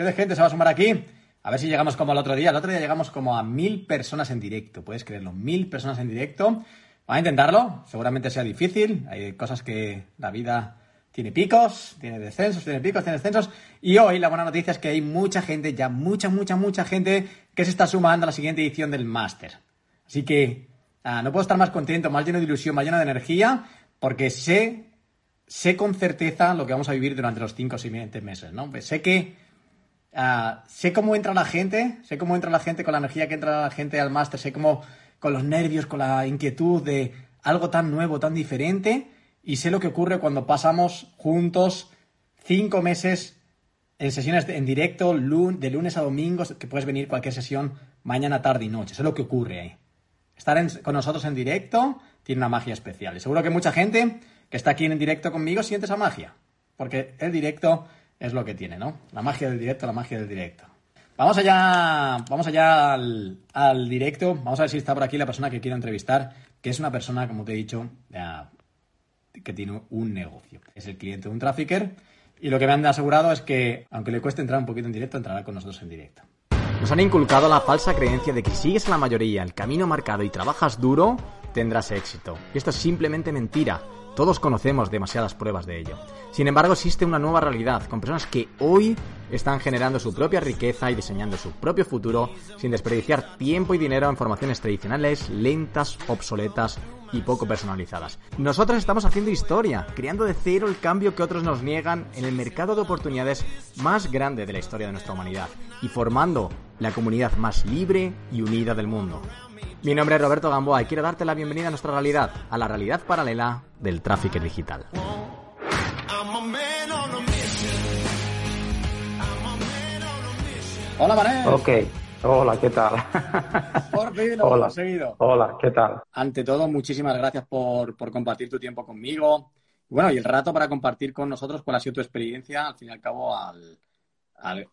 ¿Qué de gente se va a sumar aquí? A ver si llegamos como el otro día. El otro día llegamos como a mil personas en directo. Puedes creerlo, mil personas en directo. Vamos a intentarlo. Seguramente sea difícil. Hay cosas que la vida tiene picos, tiene descensos, tiene picos, tiene descensos. Y hoy la buena noticia es que hay mucha gente, ya mucha, mucha, mucha gente que se está sumando a la siguiente edición del máster. Así que ah, no puedo estar más contento, más lleno de ilusión, más lleno de energía, porque sé, sé con certeza lo que vamos a vivir durante los cinco siguientes meses, ¿no? Pues sé que Ah, sé cómo entra la gente, sé cómo entra la gente con la energía que entra la gente al máster, sé cómo con los nervios, con la inquietud de algo tan nuevo, tan diferente, y sé lo que ocurre cuando pasamos juntos cinco meses en sesiones en directo, de lunes a domingo, que puedes venir cualquier sesión mañana, tarde y noche. Sé lo que ocurre ahí. Estar con nosotros en directo tiene una magia especial. Y seguro que mucha gente que está aquí en directo conmigo siente esa magia. Porque el directo es lo que tiene, ¿no? La magia del directo, la magia del directo. Vamos allá, vamos allá al, directo. Vamos a ver si está por aquí la persona que quiero entrevistar, que es una persona, como te he dicho, que tiene un negocio. Es el cliente de un trafficker. Y lo que me han asegurado es que, aunque le cueste entrar un poquito en directo, entrará con nosotros en directo. Nos han inculcado la falsa creencia de que si sigues a la mayoría el camino marcado y trabajas duro, tendrás éxito. Y esto es simplemente mentira. Todos conocemos demasiadas pruebas de ello. Sin embargo, existe una nueva realidad, con personas que hoy están generando su propia riqueza y diseñando su propio futuro sin desperdiciar tiempo y dinero en formaciones tradicionales, lentas, obsoletas y poco personalizadas. Nosotros estamos haciendo historia, creando de cero el cambio que otros nos niegan en el mercado de oportunidades más grande de la historia de nuestra humanidad y formando la comunidad más libre y unida del mundo. Mi nombre es Roberto Gamboa y quiero darte la bienvenida a nuestra realidad, a la realidad paralela del tráfico digital. Hola, Manel. Ok. Hola, ¿qué tal? Por fin lo Hola. conseguido. Hola, ¿qué tal? Ante todo, muchísimas gracias por, compartir tu tiempo conmigo. Bueno, y el rato para compartir con nosotros cuál ha sido tu experiencia, al fin y al cabo, al,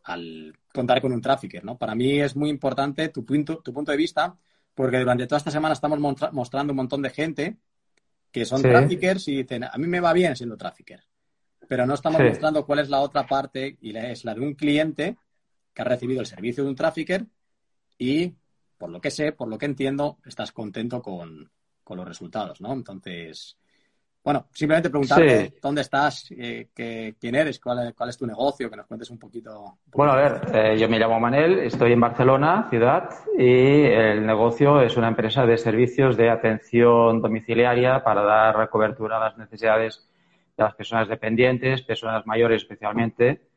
al, contar con un trafficker, ¿no? Para mí es muy importante tu punto, tu punto de vista, porque durante toda esta semana estamos mostrando un montón de gente que son traffickers y dicen, a mí me va bien siendo trafficker, pero no estamos mostrando cuál es la otra parte y es la de un cliente que ha recibido el servicio de un trafficker y, por lo que sé, por lo que entiendo, estás contento con, con los resultados, ¿no? Entonces, bueno, simplemente preguntarte dónde estás, eh, quién eres, cuál, cuál, es tu negocio, que nos cuentes un poquito. bueno, a ver, eh, yo me llamo Manel, estoy en Barcelona, ciudad, y el negocio es una empresa de servicios de atención domiciliaria para dar cobertura a las necesidades de las personas dependientes, personas mayores especialmente,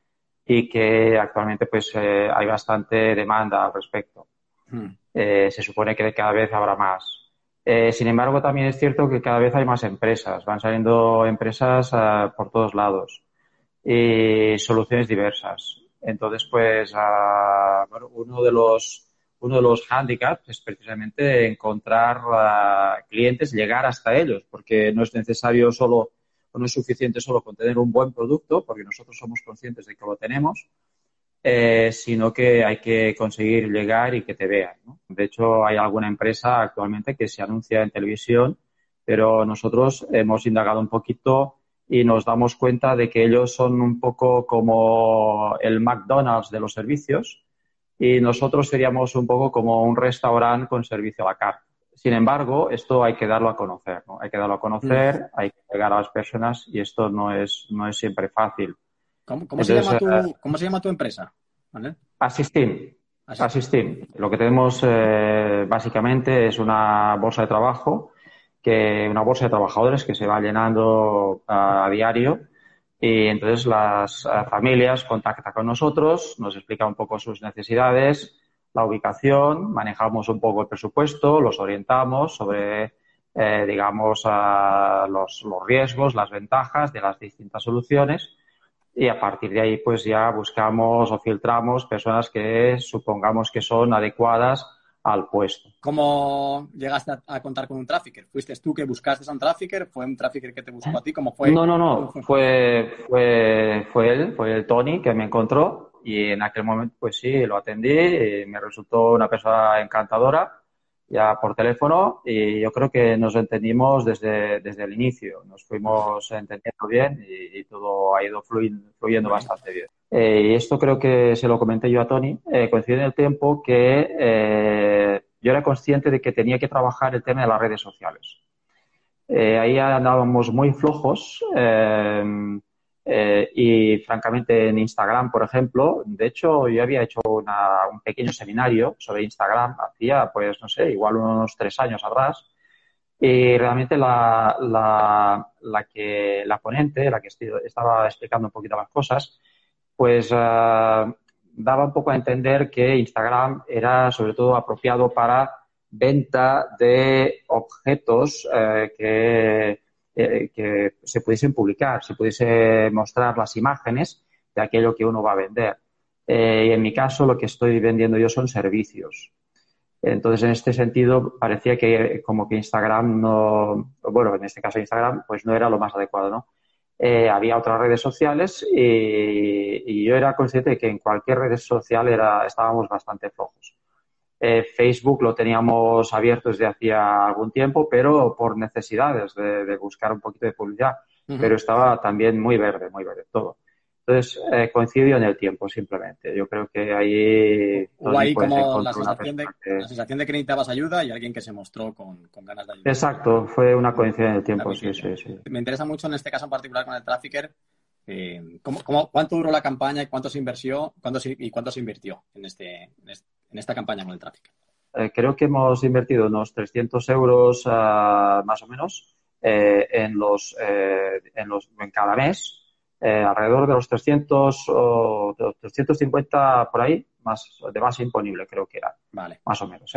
y que actualmente pues eh, hay bastante demanda al respecto. Hmm. se supone que cada vez habrá más. Eh, sin embargo, también es cierto que cada vez hay más empresas, van saliendo empresas ah, por todos lados y soluciones diversas. Entonces, pues, ah, uno de los uno de los handicaps es precisamente encontrar ah, clientes, llegar hasta ellos, porque no es necesario solo no es suficiente solo con tener un buen producto, porque nosotros somos conscientes de que lo tenemos, eh, sino que hay que conseguir llegar y que te vean. De hecho, hay alguna empresa actualmente que se anuncia en televisión, pero nosotros hemos indagado un poquito y nos damos cuenta de que ellos son un poco como el McDonald's de los servicios y nosotros seríamos un poco como un restaurante con servicio a la carta. Sin embargo, esto hay que darlo a conocer, ¿no? Hay que darlo a conocer, mm. hay que llegar a las personas y esto no es, no es siempre fácil. ¿Cómo, se, llama tu, eh, ¿cómo se llama tu empresa? Asistim. Asistim. Lo que tenemos eh, básicamente es una bolsa de trabajo, que una bolsa de trabajadores que se va llenando a, diario y entonces las familias contactan con nosotros, nos explican un poco sus necesidades, la ubicación, manejamos un poco el presupuesto, los orientamos sobre, digamos, los, los riesgos, las ventajas de las distintas soluciones y a partir de ahí pues ya buscamos o filtramos personas que supongamos que son adecuadas al puesto. ¿Cómo llegaste a, contar con un trafficker? ¿Fuiste tú que buscaste a un trafficker? ¿Fue un trafficker que te buscó a ti? ¿Cómo fue? No, no, no. Fue, fue, fue él, fue el Tony que me encontró y en aquel momento pues sí, lo atendí y me resultó una persona encantadora ya por teléfono y yo creo que nos entendimos desde, desde el inicio. Nos fuimos entendiendo bien y, todo ha ido fluyendo, bastante bien. Eh, y esto creo que se lo comenté yo a Tony. Eh, coincide en el tiempo que eh, yo era consciente de que tenía que trabajar el tema de las redes sociales. Eh, ahí andábamos muy flojos. Eh, y francamente en Instagram, por ejemplo, de hecho yo había hecho un pequeño seminario sobre Instagram, hacía pues no sé, igual unos tres años atrás, y realmente la, la, la que, la ponente, la que estaba explicando un poquito las cosas, pues eh, daba un poco a entender que Instagram era sobre todo apropiado para venta de objetos eh, que eh, que se pudiesen publicar, se pudiese mostrar las imágenes de aquello que uno va a vender. Eh, y en mi caso, lo que estoy vendiendo yo son servicios. Entonces, en este sentido, parecía que como que Instagram no, bueno, en este caso Instagram, pues no era lo más adecuado, ¿no? Eh, había otras redes sociales y, y, yo era consciente de que en cualquier red social era, estábamos bastante flojos. Eh, Facebook lo teníamos abierto desde hacía algún tiempo, pero por necesidades de, buscar un poquito de publicidad. Pero estaba también muy verde, muy verde todo. Entonces, eh, coincidió en el tiempo, simplemente. Yo creo que ahí... Hubo ahí como la sensación, de, la sensación, de, que necesitabas ayuda y alguien que se mostró con, ganas de ayudar. Exacto, fue una coincidencia en el tiempo, sí, sí, sí. Me interesa mucho en este caso en particular con el Trafficker, eh, ¿cómo, cuánto duró la campaña y cuánto se invirtió, cuánto y cuánto se invirtió en, este, en esta campaña con el tráfico? Eh, creo que hemos invertido unos 300 euros ah, más o menos eh, en, los, en, los, en cada mes, alrededor de los 300 o 350 por ahí, más de base imponible creo que era. Vale. Más o menos.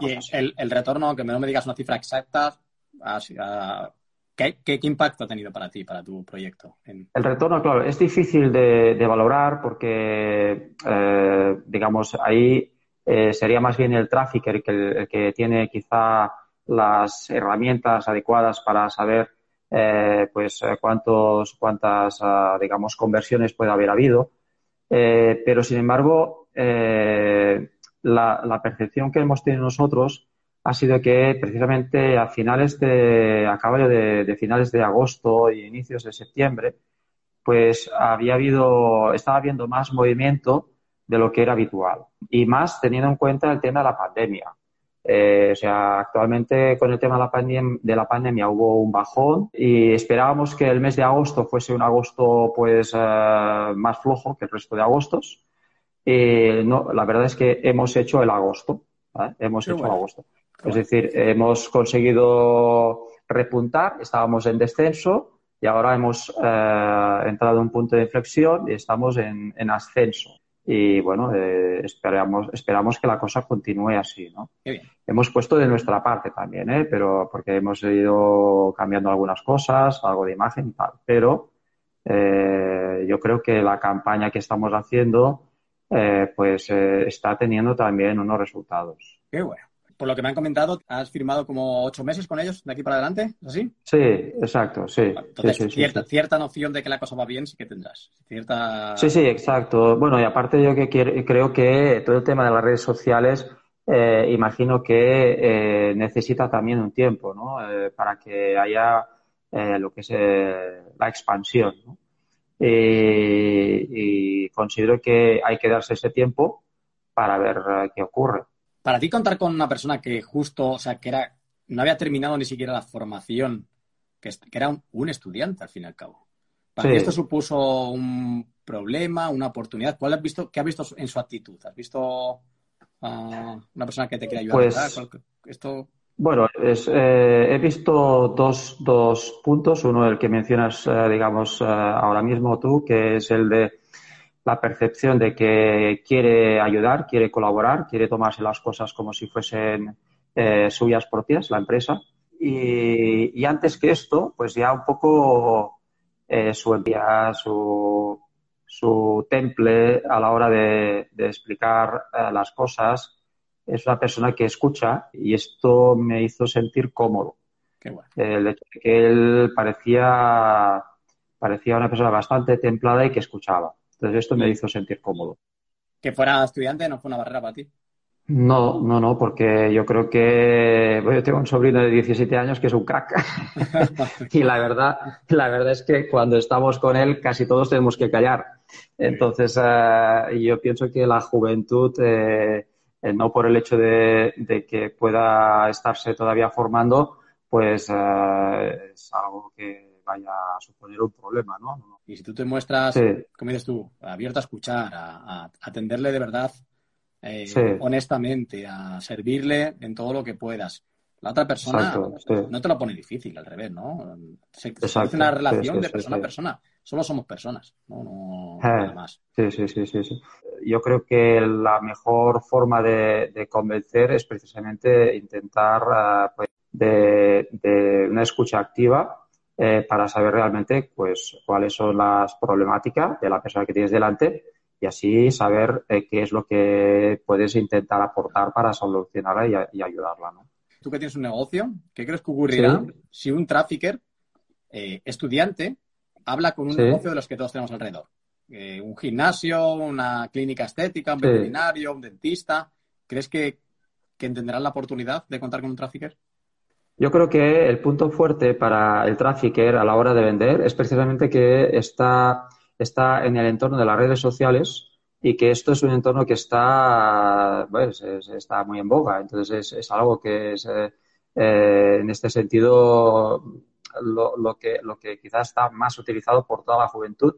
y el, el, retorno, que no me digas una cifra exacta, ¿Qué, impacto ha tenido para ti, para tu proyecto? El retorno, claro, es difícil de, valorar porque, eh, digamos, ahí eh, sería más bien el tráfico el que, que tiene quizá las herramientas adecuadas para saber eh, pues cuántos, cuántas, ah, digamos, conversiones puede haber habido. pero, sin embargo, la, la percepción que hemos tenido nosotros ha sido que precisamente a finales de, a caballo de, finales de agosto y inicios de septiembre, pues había habido, estaba habiendo más movimiento de lo que era habitual y más teniendo en cuenta el tema de la pandemia. Eh, o sea, actualmente con el tema de la, pandemia, de la pandemia hubo un bajón y esperábamos que el mes de agosto fuese un agosto pues eh, más flojo que el resto de agostos. y no, la verdad es que hemos hecho el agosto. Hemos hecho agosto. Es decir, hemos conseguido repuntar, estábamos en descenso y ahora hemos eh, entrado a un punto de inflexión y estamos en, ascenso. Y bueno, eh, esperamos, esperamos que la cosa continúe así, ¿no? Hemos puesto de nuestra parte también, ¿eh? Pero porque hemos ido cambiando algunas cosas, algo de imagen y tal. Pero eh, yo creo que la campaña que estamos haciendo pues está teniendo también unos resultados. Qué bueno por lo que me han comentado, has firmado como ocho meses con ellos de aquí para adelante, ¿es así? Sí, exacto, sí. Entonces, cierta, noción de que la cosa va bien sí que tendrás. Cierta... Sí, sí, exacto. Bueno, y aparte yo que creo que todo el tema de las redes sociales, eh, imagino que eh, necesita también un tiempo, ¿no? Eh, para que haya lo que es la expansión, ¿no? y considero que hay que darse ese tiempo para ver qué ocurre. Para ti contar con una persona que justo, o sea, que era, no había terminado ni siquiera la formación, que, era un, estudiante al fin y al cabo. ¿Para ti esto supuso un problema, una oportunidad? ¿Cuál has visto, qué has visto en su actitud? ¿Has visto una persona que te quiere ayudar? Pues, esto... Bueno, eh, he visto dos, dos, puntos. Uno, el que mencionas, eh, digamos, eh, ahora mismo tú, que es el de la percepción de que quiere ayudar, quiere colaborar, quiere tomarse las cosas como si fuesen eh, suyas propias, la empresa. Y, antes que esto, pues ya un poco eh, su envía, su, su temple a la hora de, explicar eh, las cosas. Es una persona que escucha y esto me hizo sentir cómodo. El hecho de que él parecía, parecía una persona bastante templada y que escuchaba. Entonces esto me hizo sentir cómodo. Que fuera estudiante no fue una barrera para ti. No, no, no, porque yo creo que yo tengo un sobrino de 17 años que es un crack. y la verdad, la verdad es que cuando estamos con él casi todos tenemos que callar. Entonces, eh, yo pienso que la juventud, eh, eh, no por el hecho de, que pueda estarse todavía formando, pues es algo que vaya a suponer un problema, ¿no? Y si tú te muestras, como dices tú, abierto a escuchar, a atenderle de verdad eh, honestamente, a servirle en todo lo que puedas. La otra persona no te lo pone difícil, al revés, ¿no? Se, hace una relación de persona a persona. Solo somos personas, no, eh, más. Sí, sí, sí, sí, Yo creo que la mejor forma de, convencer es precisamente intentar eh, pues, de, una escucha activa para saber realmente pues cuáles son las problemáticas de la persona que tienes delante y así saber eh, qué es lo que puedes intentar aportar para solucionarla y, ayudarla. ¿no? Tú que tienes un negocio, ¿qué crees que ocurrirá si un trafficker eh, estudiante habla con un negocio de los que todos tenemos alrededor? Eh, un gimnasio, una clínica estética, un veterinario, un dentista. ¿Crees que, que entenderán la oportunidad de contar con un trafficker? Yo creo que el punto fuerte para el trafficker a la hora de vender es precisamente que está está en el entorno de las redes sociales y que esto es un entorno que está, pues, está muy en boga. Entonces es, algo que es, eh, eh, en este sentido, lo, que, lo que quizás está más utilizado por toda la juventud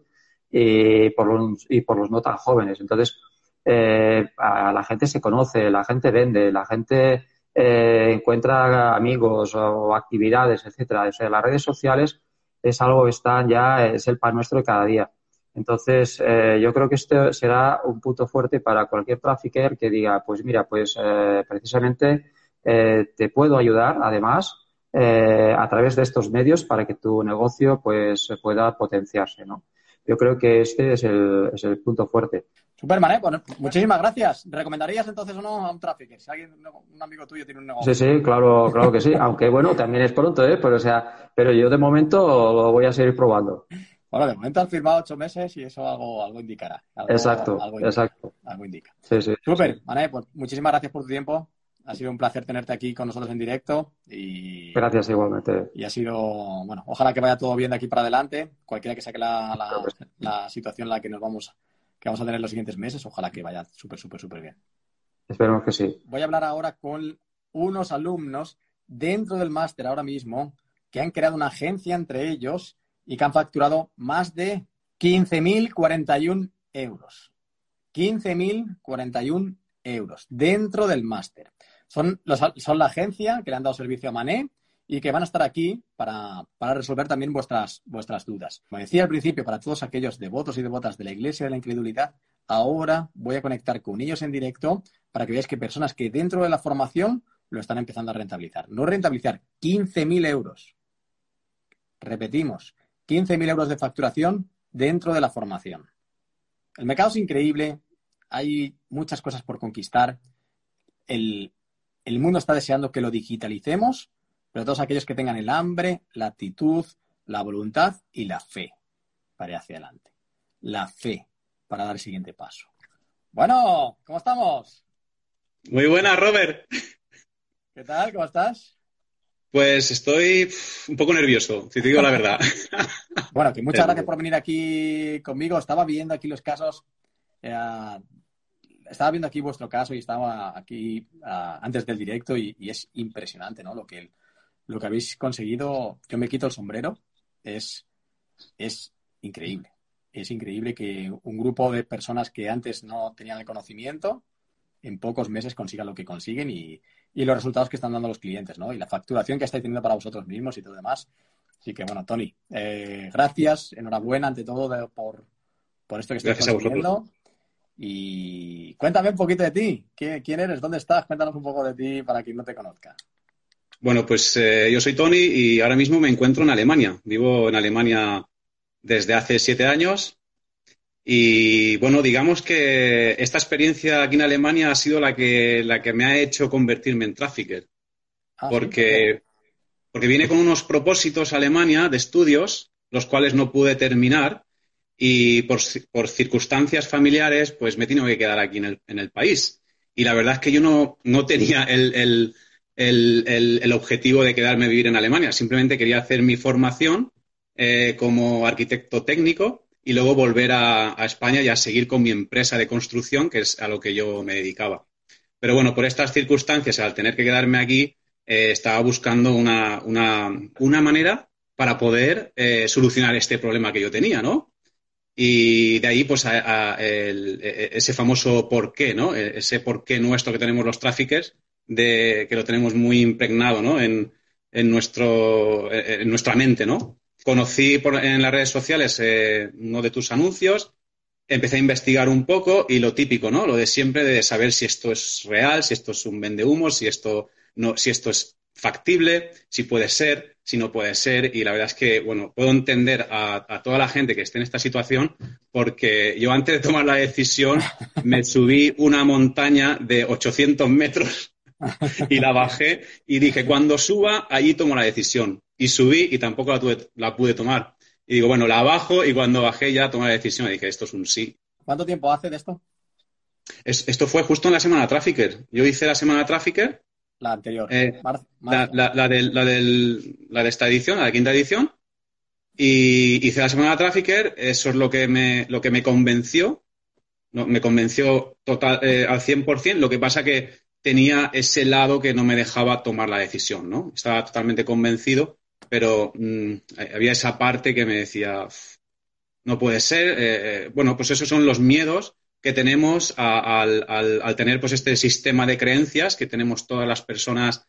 y por los, y por los no tan jóvenes. Entonces, eh, la gente se conoce, la gente vende, la gente encuentra amigos o actividades, etcétera. las redes sociales es algo que está ya, es el pan nuestro de cada día. Entonces, eh, yo creo que esto será un punto fuerte para cualquier trafficker que diga, pues mira, pues eh, precisamente eh, te puedo ayudar, además, a través de estos medios para que tu negocio pues pueda potenciarse, ¿no? Yo creo que este es el, es el punto fuerte. Superman, ¿eh? Bueno, muchísimas gracias. ¿Recomendarías entonces o no a un trafficker? Si alguien, un amigo tuyo tiene un negocio. Sí, sí, claro, claro que sí. Aunque bueno, también es pronto, ¿eh? Pero, o sea, pero yo de momento lo voy a seguir probando. Bueno, de momento han firmado ocho meses y eso algo, algo indicará. exacto, exacto. Algo indica. Sí, sí. Súper, pues muchísimas gracias por tu tiempo. Ha sido un placer tenerte aquí con nosotros en directo y... Gracias igualmente. Y ha sido, bueno, ojalá que vaya todo bien de aquí para adelante. Cualquiera que saque la, la, situación en la que nos vamos, que vamos a tener en los siguientes meses, ojalá que vaya súper, súper, súper bien. Esperemos que sí. Voy a hablar ahora con unos alumnos dentro del máster ahora mismo que han creado una agencia entre ellos y que han facturado más de 15.041 euros. 15.041 euros dentro del máster. Son, son la agencia que le han dado servicio a Mané y que van a estar aquí para, resolver también vuestras, vuestras dudas. Como decía al principio, para todos aquellos devotos y devotas de la Iglesia de la Incredulidad, ahora voy a conectar con ellos en directo para que veáis que personas que dentro de la formación lo están empezando a rentabilizar. No rentabilizar, 15.000 euros. Repetimos, 15.000 euros de facturación dentro de la formación. El mercado es increíble, hay muchas cosas por conquistar. El, mundo está deseando que lo digitalicemos, pero todos aquellos que tengan el hambre, la actitud, la voluntad y la fe para ir hacia adelante. La fe para dar el siguiente paso. Bueno, ¿cómo estamos? Muy buena, Robert. ¿Qué tal? ¿Cómo estás? Pues estoy un poco nervioso, si te digo la verdad. bueno, que muchas gracias por venir aquí conmigo. Estaba viendo aquí los casos. Eh, estaba viendo aquí vuestro caso y estaba aquí ah, antes del directo y, es impresionante, ¿no? Lo que, lo que habéis conseguido. Yo me quito el sombrero. Es, es increíble. Es increíble que un grupo de personas que antes no tenían el conocimiento en pocos meses consigan lo que consiguen y, y los resultados que están dando los clientes, ¿no? Y la facturación que estáis teniendo para vosotros mismos y todo demás. Así que, bueno, Tony, eh, gracias, enhorabuena ante todo por, por esto que estáis consiguiendo. Y cuéntame un poquito de ti. ¿Quién eres? ¿Dónde estás? Cuéntanos un poco de ti para quien no te conozca. Bueno, pues eh, yo soy Tony y ahora mismo me encuentro en Alemania. Vivo en Alemania desde hace siete años Y bueno, digamos que esta experiencia aquí en Alemania ha sido la que, la que me ha hecho convertirme en trafficker. Ah, porque, porque viene con unos propósitos Alemania de estudios, los cuales no pude terminar, y por, por circunstancias familiares, pues me he tenido que quedar aquí en el, en el país. Y la verdad es que yo no, no tenía el, el, el, el, objetivo de quedarme a vivir en Alemania. Simplemente quería hacer mi formación eh, como arquitecto técnico y luego volver a, a, España y a seguir con mi empresa de construcción, que es a lo que yo me dedicaba. Pero bueno, por estas circunstancias, al tener que quedarme aquí, eh, estaba buscando una, una, una, manera para poder eh, solucionar este problema que yo tenía, ¿no? Y de ahí, pues, a, a el, e, ese famoso por qué, ¿no? E, ese por qué nuestro que tenemos los tráficos, de, que lo tenemos muy impregnado, ¿no? En, en, nuestro, en nuestra mente, ¿no? Conocí por, en las redes sociales eh, uno de tus anuncios, empecé a investigar un poco y lo típico, ¿no? Lo de siempre de saber si esto es real, si esto es un humo, si esto, no, si esto es factible, si puede ser, si no puede ser. Y la verdad es que, bueno, puedo entender a, toda la gente que esté en esta situación porque yo antes de tomar la decisión me subí una montaña de 800 metros y la bajé y dije, cuando suba, allí tomo la decisión. Y subí y tampoco la, tuve, la pude tomar. Y digo, bueno, la bajo y cuando bajé ya tomé la decisión y dije, esto es un sí. ¿Cuánto tiempo hace de esto? Es, esto fue justo en la semana Trafficker. Yo hice la semana Trafficker. La anterior. Eh, Mar la, la, la, del, la, del, la de esta edición, la de quinta edición. Y hice la semana Trafficker. Eso es lo que me, lo que me convenció. No, me convenció total, eh, al 100%. Lo que pasa que tenía ese lado que no me dejaba tomar la decisión, ¿no? Estaba totalmente convencido pero mmm, había esa parte que me decía, no puede ser. Eh, bueno, pues esos son los miedos que tenemos al, tener pues este sistema de creencias que tenemos todas las personas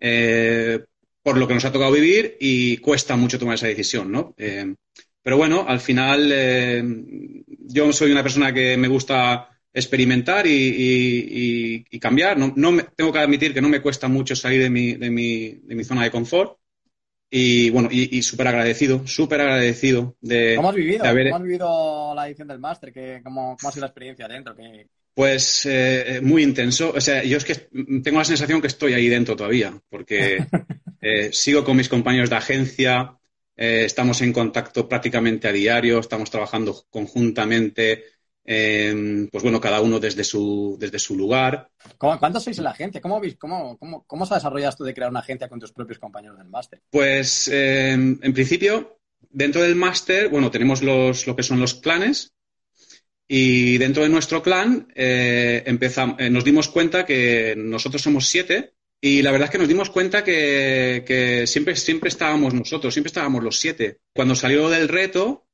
eh, por lo que nos ha tocado vivir y cuesta mucho tomar esa decisión, ¿no? Eh, pero bueno, al final eh, yo soy una persona que me gusta experimentar y, y, y cambiar. No, no me, tengo que admitir que no me cuesta mucho salir de mi, de mi, de mi zona de confort. Y bueno, y, y súper agradecido, súper agradecido de. ¿Cómo has vivido? De haber... ¿Cómo has vivido la edición del máster? ¿Cómo, ¿Cómo ha sido la experiencia dentro? ¿Qué... Pues eh, muy intenso. O sea, yo es que tengo la sensación que estoy ahí dentro todavía, porque eh, sigo con mis compañeros de agencia, eh, estamos en contacto prácticamente a diario, estamos trabajando conjuntamente. Eh, pues bueno, cada uno desde su, desde su lugar. ¿Cuántos sois en la agencia? ¿Cómo, cómo, cómo, cómo se ha desarrollado esto de crear una agencia con tus propios compañeros del máster? Pues eh, en principio, dentro del máster, bueno, tenemos los, lo que son los clanes. Y dentro de nuestro clan eh, empezamos, eh, nos dimos cuenta que nosotros somos siete y la verdad es que nos dimos cuenta que, que siempre, siempre estábamos nosotros, siempre estábamos los siete. Cuando salió del reto,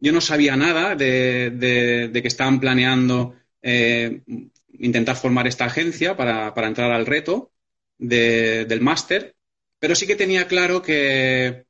yo no sabía nada de, que estaban planeando eh, intentar formar esta agencia para, entrar al reto de, del máster, pero sí que tenía claro que,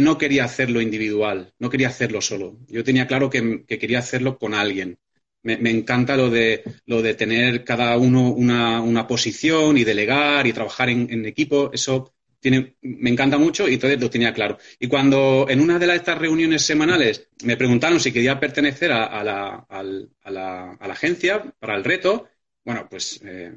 no quería hacerlo individual, no quería hacerlo solo. Yo tenía claro que, que quería hacerlo con alguien. Me, me, encanta lo de, lo de tener cada uno una, una posición y delegar y trabajar en, en equipo. Eso tiene, me encanta mucho y entonces lo tenía claro. Y cuando en una de las, estas reuniones semanales me preguntaron si quería pertenecer a, a, la, a, la, a la, agencia para el reto, bueno, pues eh,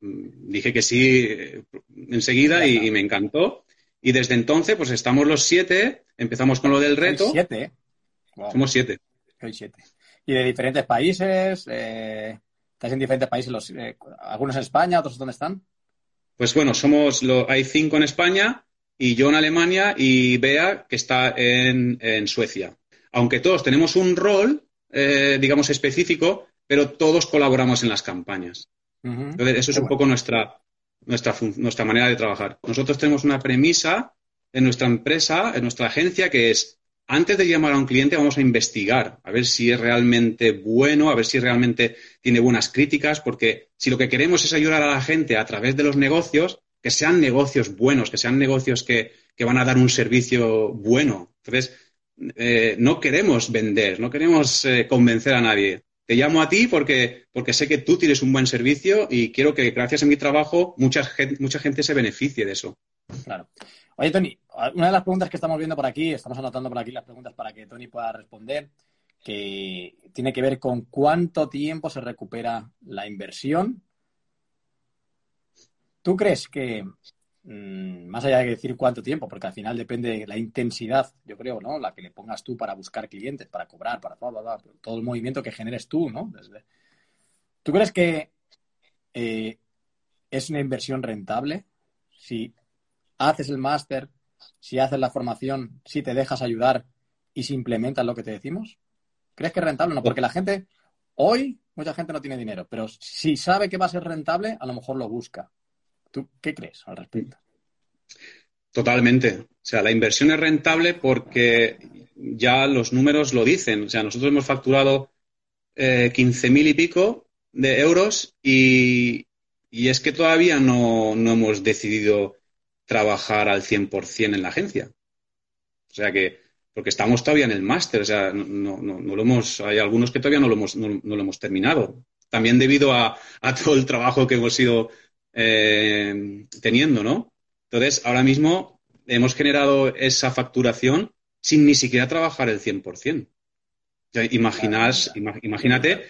dije que sí eh, enseguida y, y, me encantó. Y desde entonces, pues estamos los siete, empezamos con lo del reto. Siete, ¿eh? wow. Somos siete. Soy siete. Y de diferentes países, eh, estáis en diferentes países, los, eh, algunos en España, otros dónde están. Pues bueno, somos lo, hay cinco en España y yo en Alemania y Bea que está en, en Suecia. Aunque todos tenemos un rol, eh, digamos, específico, pero todos colaboramos en las campañas. Uh -huh. Entonces, eso es un poco nuestra, nuestra, nuestra manera de trabajar. Nosotros tenemos una premisa en nuestra empresa, en nuestra agencia, que es antes de llamar a un cliente vamos a investigar, a ver si es realmente bueno, a ver si realmente tiene buenas críticas, porque si lo que queremos es ayudar a la gente a través de los negocios, que sean negocios buenos, que sean negocios que, que van a dar un servicio bueno. Entonces, eh, no queremos vender, no queremos eh, convencer a nadie. Te llamo a ti porque, porque sé que tú tienes un buen servicio y quiero que gracias a mi trabajo mucha gente, mucha gente se beneficie de eso. Claro. Oye, Tony, una de las preguntas que estamos viendo por aquí, estamos anotando por aquí las preguntas para que Tony pueda responder. que tiene que ver con cuánto tiempo se recupera la inversión. ¿Tú crees que, mm, más allá de decir cuánto tiempo, porque al final depende de la intensidad, yo creo, ¿no? La que le pongas tú para buscar clientes, para cobrar, para todo el movimiento que generes tú, ¿no? ¿Tú crees que eh, es una inversión rentable? Si haces el máster, si haces la formación, si te dejas ayudar y si implementas lo que te decimos? ¿Crees que es rentable no? Porque la gente, hoy, mucha gente no tiene dinero, pero si sabe que va a ser rentable, a lo mejor lo busca. ¿Tú qué crees al respecto? Totalmente. O sea, la inversión es rentable porque ya los números lo dicen. O sea, nosotros hemos facturado eh, 15.000 y pico de euros y, es que todavía no, no, hemos decidido trabajar al 100% en la agencia. O sea que porque estamos todavía en el máster, o sea, no, no, no, lo hemos, hay algunos que todavía no lo hemos, no, lo hemos terminado. También debido a, todo el trabajo que hemos ido eh, teniendo, ¿no? Entonces, ahora mismo hemos generado esa facturación sin ni siquiera trabajar el 100%. O sea, imaginas, imagínate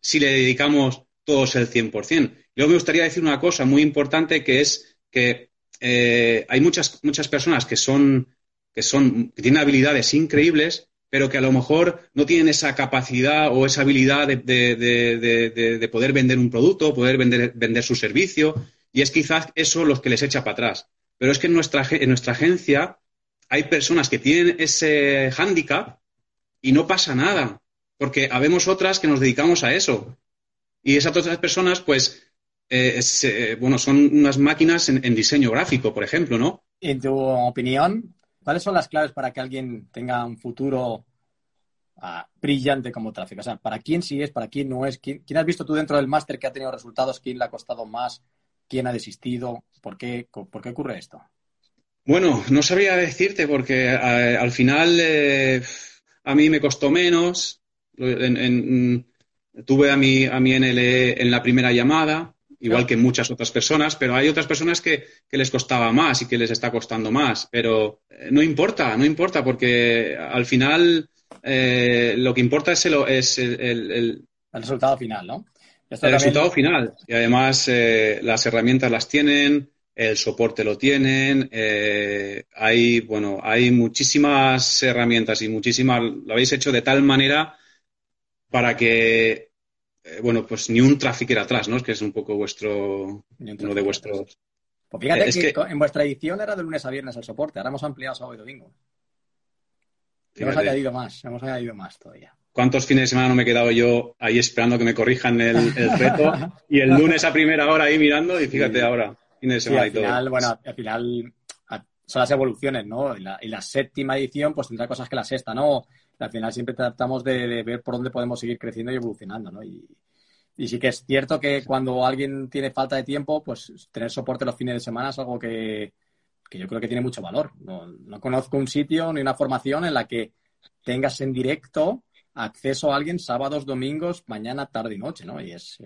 si le dedicamos todos el 100%. Luego me gustaría decir una cosa muy importante que es que eh, hay muchas, muchas personas que son que, son, que tienen habilidades increíbles, pero que a lo mejor no tienen esa capacidad o esa habilidad de, poder vender un producto, poder vender, vender su servicio, y es quizás eso lo que les echa para atrás. Pero es que en nuestra, en nuestra agencia hay personas que tienen ese hándicap y no pasa nada, porque habemos otras que nos dedicamos a eso. Y esas otras personas, pues, eh, eh, bueno, son unas máquinas en, en, diseño gráfico, por ejemplo, ¿no? En tu opinión, ¿Cuáles son las claves para que alguien tenga un futuro ah, brillante como tráfico? O sea, ¿para quién sí es, para quién no es? ¿Quién, has visto tú dentro del máster que ha tenido resultados? ¿Quién le ha costado más? ¿Quién ha desistido? ¿Por qué, por qué ocurre esto? Bueno, no sabría decirte porque eh, al final eh, a mí me costó menos. tuve a mi, a mi NLE en la primera llamada, igual que muchas otras personas, pero hay otras personas que, les costaba más y que les está costando más. Pero eh, no importa, no importa, porque al final eh, lo que importa es el, es el, resultado final, ¿no? el resultado final. Y además eh, las herramientas las tienen, el soporte lo tienen, hay, bueno, hay muchísimas herramientas y muchísimas, lo habéis hecho de tal manera para que eh, bueno, pues ni un trafficker atrás, ¿no? Es que es un poco vuestro, uno de vuestros... Pues fíjate que, en vuestra edición era de lunes a viernes el soporte, ahora hemos ampliado sábado y domingo. Hemos añadido más, hemos añadido más todavía. ¿Cuántos fines de semana no me he quedado yo ahí esperando que me corrijan el, reto? y el lunes a primera hora ahí mirando y fíjate ahora, fines de semana y todo. Final, bueno, al final son las evoluciones, ¿no? Y la, y la, séptima edición pues tendrá cosas que la sexta, ¿no? Al final siempre tratamos de, ver por dónde podemos seguir creciendo y evolucionando, ¿no? Y, sí que es cierto que cuando alguien tiene falta de tiempo, pues tener soporte los fines de semana es algo que, yo creo que tiene mucho valor. No, conozco un sitio ni una formación en la que tengas en directo acceso a alguien sábados, domingos, mañana, tarde y noche, ¿no? Y es,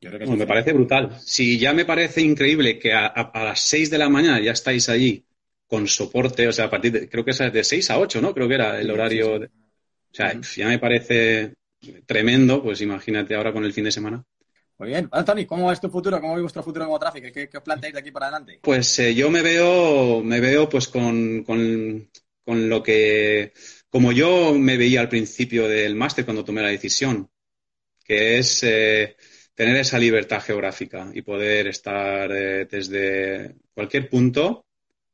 yo creo que me parece brutal. Si ya me parece increíble que a, a, las 6 de la mañana ya estáis allí con soporte, o sea, a partir de, creo que es de 6 a 8, ¿no? Creo que era el horario. o sea, ya me parece tremendo, pues imagínate ahora con el fin de semana. Muy bien. Anthony, ¿cómo es tu futuro? ¿Cómo es vuestro futuro como tráfico? ¿Qué, os planteáis de aquí para adelante? Pues eh, yo me veo, me veo pues con, con, con, lo que, como yo me veía al principio del máster cuando tomé la decisión, que es eh, tener esa libertad geográfica y poder estar eh, desde cualquier punto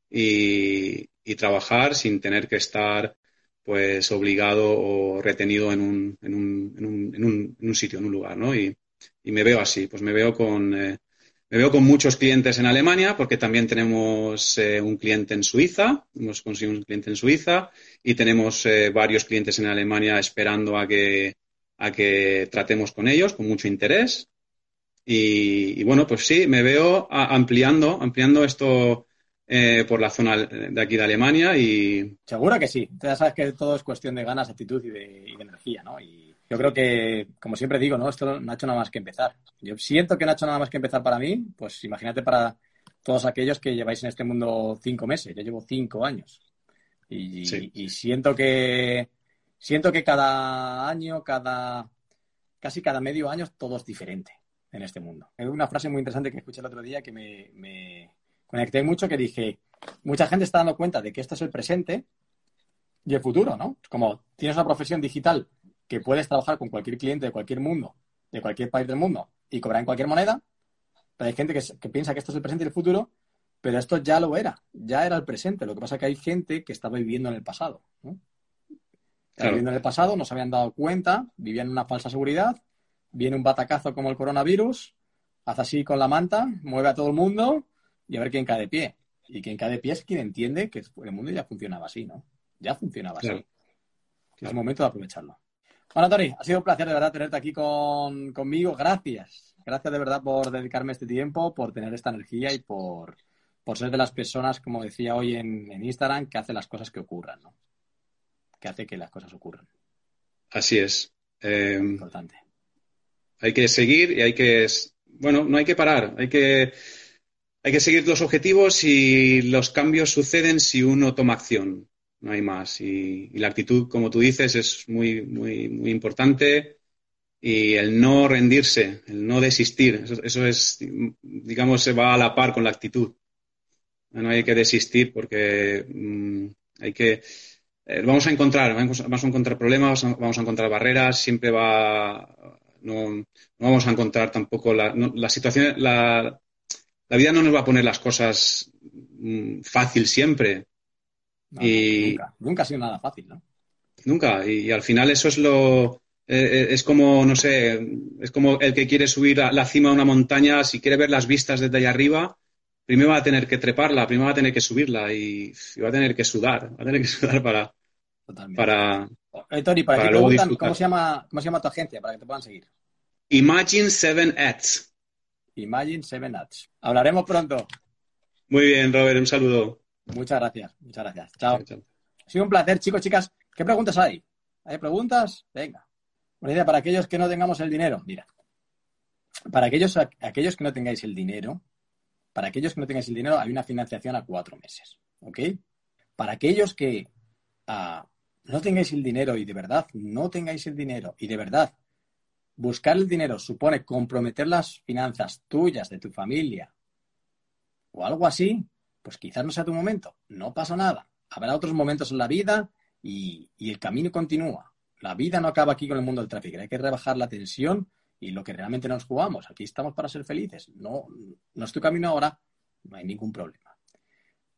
y, trabajar sin tener que estar pues obligado o retenido en un, en un, en un, en un, en un sitio, en un lugar, ¿no? Y, me veo así, pues me veo con eh, me veo con muchos clientes en Alemania porque también tenemos eh, un cliente en Suiza, hemos conseguido un cliente en Suiza y tenemos eh, varios clientes en Alemania esperando a que a que tratemos con ellos con mucho interés y bueno pues sí me veo ampliando ampliando esto eh, por la zona de aquí de Alemania y... Seguro que sí. Ya sabes que todo es cuestión de ganas, actitud y de, energía, ¿no? Y yo creo que, como siempre digo, ¿no? Esto no ha hecho nada más que empezar. Yo siento que no ha hecho nada más que empezar para mí, pues imagínate para todos aquellos que lleváis en este mundo cinco meses. Yo llevo cinco años. Y, y siento que, siento que cada año, cada casi cada medio año, todo es diferente en este mundo. Hay una frase muy interesante que escuché el otro día que me, me conecté mucho, que dije, mucha gente está dando cuenta de que esto es el presente y el futuro, ¿no? Como tienes una profesión digital que puedes trabajar con cualquier cliente de cualquier mundo, de cualquier país del mundo y cobrar en cualquier moneda, pero hay gente que, piensa que esto es el presente y el futuro, pero esto ya lo era, ya era el presente. Lo que pasa es que hay gente que estaba viviendo en el pasado, ¿no? Viviendo en el pasado, no se habían dado cuenta, vivían en una falsa seguridad, viene un batacazo como el coronavirus, hace así con la manta, mueve a todo el mundo y a ver quién cae de pie. Y quien cae de pie es quien entiende que el mundo ya funcionaba así, ¿no? Ya funcionaba así. Es el momento de aprovecharlo. Bueno, Tony, ha sido un placer de verdad tenerte aquí conmigo. Gracias. Gracias de verdad por dedicarme este tiempo, por tener esta energía y por, ser de las personas, como decía hoy en, Instagram, que hace las cosas que ocurran, ¿no? Que hace que las cosas ocurran. Así es. Eh, Importante. Hay que seguir y hay que. Bueno, no hay que parar. Hay que hay que seguir los objetivos y los cambios suceden si uno toma acción. No hay más. Y, la actitud, como tú dices, es muy, muy, importante. Y el no rendirse, el no desistir, eso, es, digamos, se va a la par con la actitud. No hay que desistir porque mm, hay que. Eh, vamos a encontrar, vamos, a encontrar problemas, vamos a encontrar barreras, siempre va. No, no vamos a encontrar tampoco la, la situación, la vida no nos va a poner las cosas mm, fácil siempre. y... nunca, ha sido nada fácil, ¿no? Nunca. Y, al final eso es lo. Eh, eh, es como, no sé, es como el que quiere subir a la cima de una montaña, si quiere ver las vistas desde allá arriba, primero va a tener que treparla, primero va a tener que subirla y, va a tener que sudar, va a tener que sudar para. Para, eh, Tony, para, que preguntan, ¿cómo se, llama, ¿cómo se llama tu agencia para que te puedan seguir? Imagine 7 Ads. Imagine Seven Ads. Hablaremos pronto. Muy bien, Robert, un saludo. Muchas gracias, muchas gracias. Chao. Ha sido un placer, chicos, chicas. ¿Qué preguntas hay? ¿Hay preguntas? Venga. Buena idea para aquellos que no tengamos el dinero. Mira, para aquellos, aquellos que no tengáis el dinero, para aquellos que no tengáis el dinero, hay una financiación a cuatro meses. ¿Ok? Para aquellos que ah, no tengáis el dinero y de verdad no tengáis el dinero y de verdad buscar el dinero supone comprometer las finanzas tuyas, de tu familia, o algo así, pues quizás no sea tu momento. No pasa nada. Habrá otros momentos en la vida y, el camino continúa. La vida no acaba aquí con el mundo del tráfico. Hay que rebajar la tensión y lo que realmente nos jugamos. Aquí estamos para ser felices. No, no es tu camino ahora, no hay ningún problema.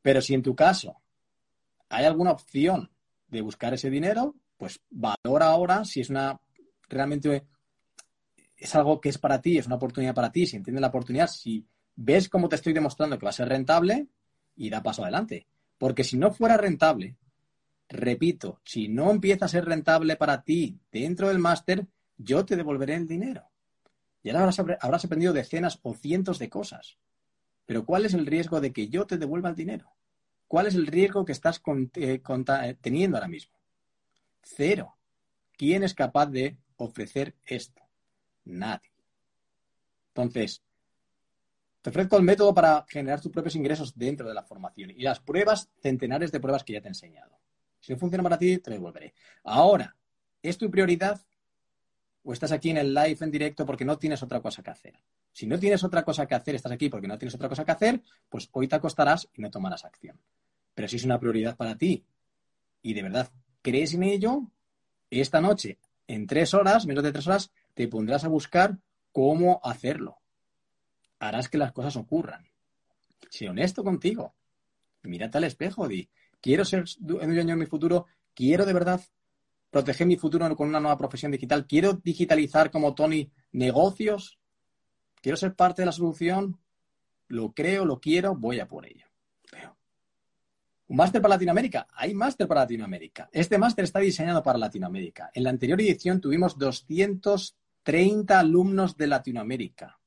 Pero si en tu caso hay alguna opción de buscar ese dinero, pues valora ahora si es una realmente es algo que es para ti, es una oportunidad para ti, si entiendes la oportunidad, si ves cómo te estoy demostrando que va a ser rentable, y da paso adelante. Porque si no fuera rentable, repito, si no empieza a ser rentable para ti dentro del máster, yo te devolveré el dinero. Y ahora habrás, aprendido decenas o cientos de cosas. Pero ¿cuál es el riesgo de que yo te devuelva el dinero? ¿Cuál es el riesgo que estás eh, eh, teniendo ahora mismo? Cero. ¿Quién es capaz de ofrecer esto? Nadie. Entonces, te ofrezco el método para generar tus propios ingresos dentro de la formación y las pruebas, centenares de pruebas que ya te he enseñado. Si no funciona para ti, te devolveré. Ahora, ¿es tu prioridad o estás aquí en el live en directo porque no tienes otra cosa que hacer? Si no tienes otra cosa que hacer, estás aquí porque no tienes otra cosa que hacer, pues hoy te acostarás y no tomarás acción. Pero si es una prioridad para ti y de verdad crees en ello, esta noche, en tres horas, menos de tres horas, te pondrás a buscar cómo hacerlo. Harás que las cosas ocurran. Sé honesto contigo. Mírate al espejo, di, quiero ser dueño de mi futuro, quiero de verdad proteger mi futuro con una nueva profesión digital, quiero digitalizar como Tony negocios, quiero ser parte de la solución, lo creo, lo quiero, voy a por ello. ¿Un máster para Latinoamérica? Hay máster para Latinoamérica. Este máster está diseñado para Latinoamérica. En la anterior edición tuvimos 200 30 alumnos de Latinoamérica.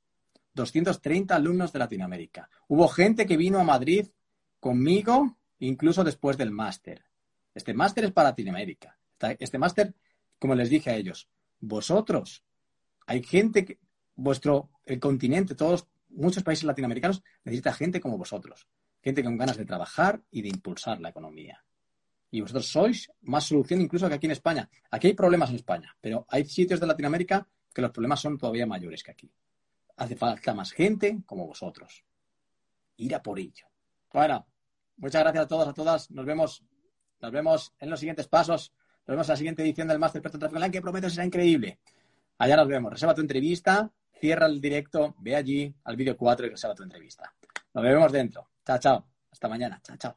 230 alumnos de Latinoamérica. Hubo gente que vino a Madrid conmigo incluso después del máster. Este máster es para Latinoamérica. Este máster, como les dije a ellos, vosotros, hay gente que, vuestro, el continente, todos, muchos países latinoamericanos necesita gente como vosotros. Gente con ganas de trabajar y de impulsar la economía. Y vosotros sois más solución incluso que aquí en España. Aquí hay problemas en España, pero hay sitios de Latinoamérica que los problemas son todavía mayores que aquí. Hace falta más gente como vosotros. Ir a por ello. Bueno, muchas gracias a todos, a todas. Nos vemos, nos vemos en los siguientes pasos. Nos vemos en la siguiente edición del Master Experto en Tráfico que prometo será increíble. Allá nos vemos. Reserva tu entrevista, cierra el directo, ve allí al vídeo 4 y reserva tu entrevista. Nos vemos dentro. Chao, chao. Hasta mañana. Chao, chao.